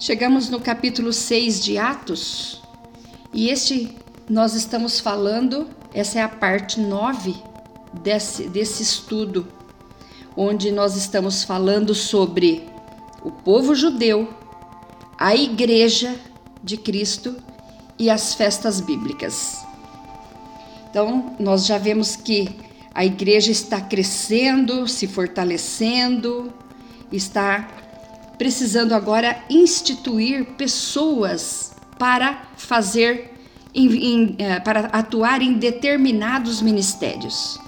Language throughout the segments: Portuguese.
Chegamos no capítulo 6 de Atos e este nós estamos falando, essa é a parte 9 desse, desse estudo, onde nós estamos falando sobre o povo judeu, a igreja de Cristo e as festas bíblicas. Então, nós já vemos que a igreja está crescendo, se fortalecendo, está precisando agora instituir pessoas para fazer, em, em, eh, para atuar em determinados ministérios.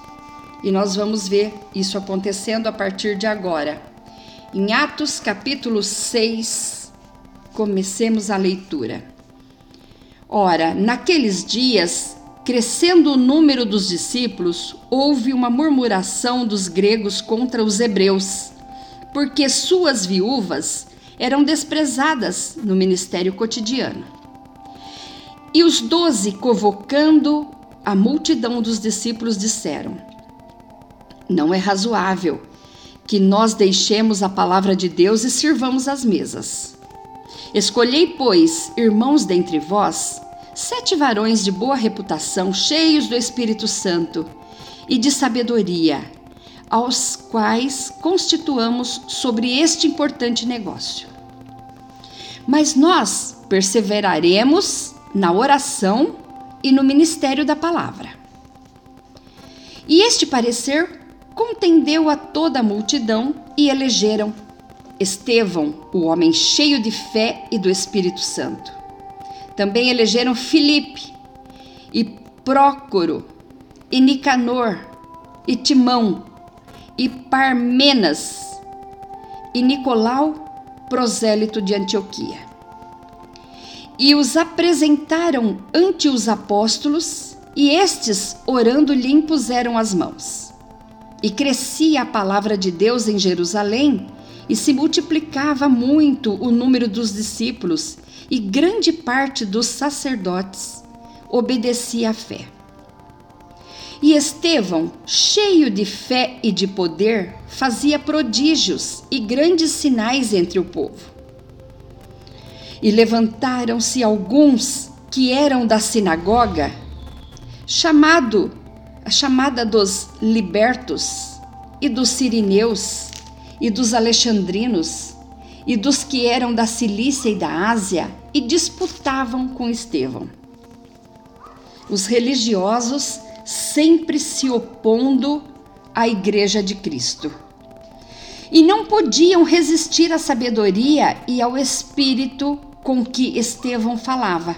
E nós vamos ver isso acontecendo a partir de agora. Em Atos capítulo 6, comecemos a leitura. Ora, naqueles dias, crescendo o número dos discípulos, houve uma murmuração dos gregos contra os hebreus porque suas viúvas eram desprezadas no ministério cotidiano. E os doze, convocando a multidão dos discípulos, disseram: Não é razoável que nós deixemos a palavra de Deus e sirvamos as mesas. Escolhei, pois, irmãos dentre vós, sete varões de boa reputação, cheios do Espírito Santo e de sabedoria, aos quais constituamos sobre este importante negócio. Mas nós perseveraremos na oração e no ministério da palavra. E este parecer contendeu a toda a multidão e elegeram Estevão, o homem cheio de fé e do Espírito Santo. Também elegeram Filipe e Prócoro e Nicanor e Timão e Parmenas e Nicolau, prosélito de Antioquia. E os apresentaram ante os apóstolos, e estes, orando, lhe impuseram as mãos. E crescia a palavra de Deus em Jerusalém, e se multiplicava muito o número dos discípulos, e grande parte dos sacerdotes obedecia à fé. E Estevão, cheio de fé e de poder, fazia prodígios e grandes sinais entre o povo. E levantaram-se alguns que eram da sinagoga, chamado, a chamada dos libertos, e dos sirineus, e dos alexandrinos, e dos que eram da Cilícia e da Ásia, e disputavam com Estevão. Os religiosos sempre se opondo à Igreja de Cristo. E não podiam resistir à sabedoria e ao espírito com que Estevão falava.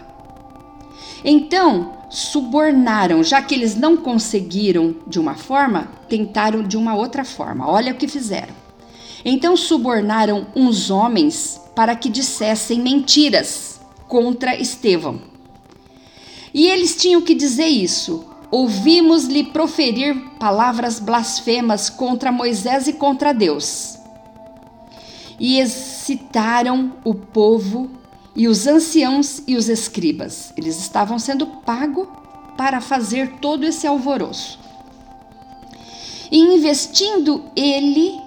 Então, subornaram, já que eles não conseguiram de uma forma, tentaram de uma outra forma. Olha o que fizeram. Então, subornaram uns homens para que dissessem mentiras contra Estevão. E eles tinham que dizer isso: ouvimos-lhe proferir palavras blasfemas contra Moisés e contra Deus. E excitaram o povo e os anciãos e os escribas. Eles estavam sendo pagos para fazer todo esse alvoroço. E investindo ele,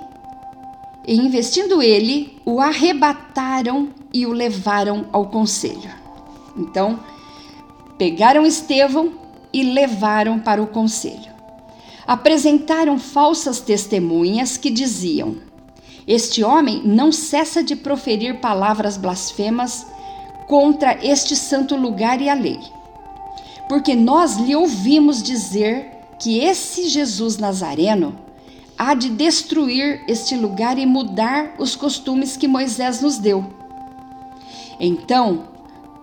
e investindo ele, o arrebataram e o levaram ao conselho. Então, pegaram Estevão, e levaram para o conselho. Apresentaram falsas testemunhas que diziam: Este homem não cessa de proferir palavras blasfemas contra este santo lugar e a lei. Porque nós lhe ouvimos dizer que esse Jesus Nazareno há de destruir este lugar e mudar os costumes que Moisés nos deu. Então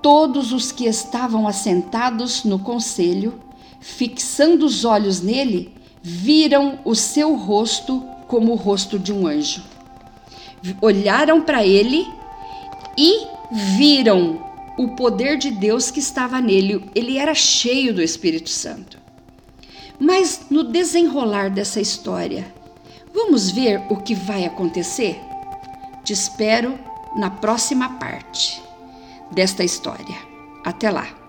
todos os que estavam assentados no conselho, fixando os olhos nele, viram o seu rosto como o rosto de um anjo. Olharam para ele e viram o poder de Deus que estava nele. Ele era cheio do Espírito Santo. Mas no desenrolar dessa história, vamos ver o que vai acontecer? Te espero na próxima parte desta história. Até lá!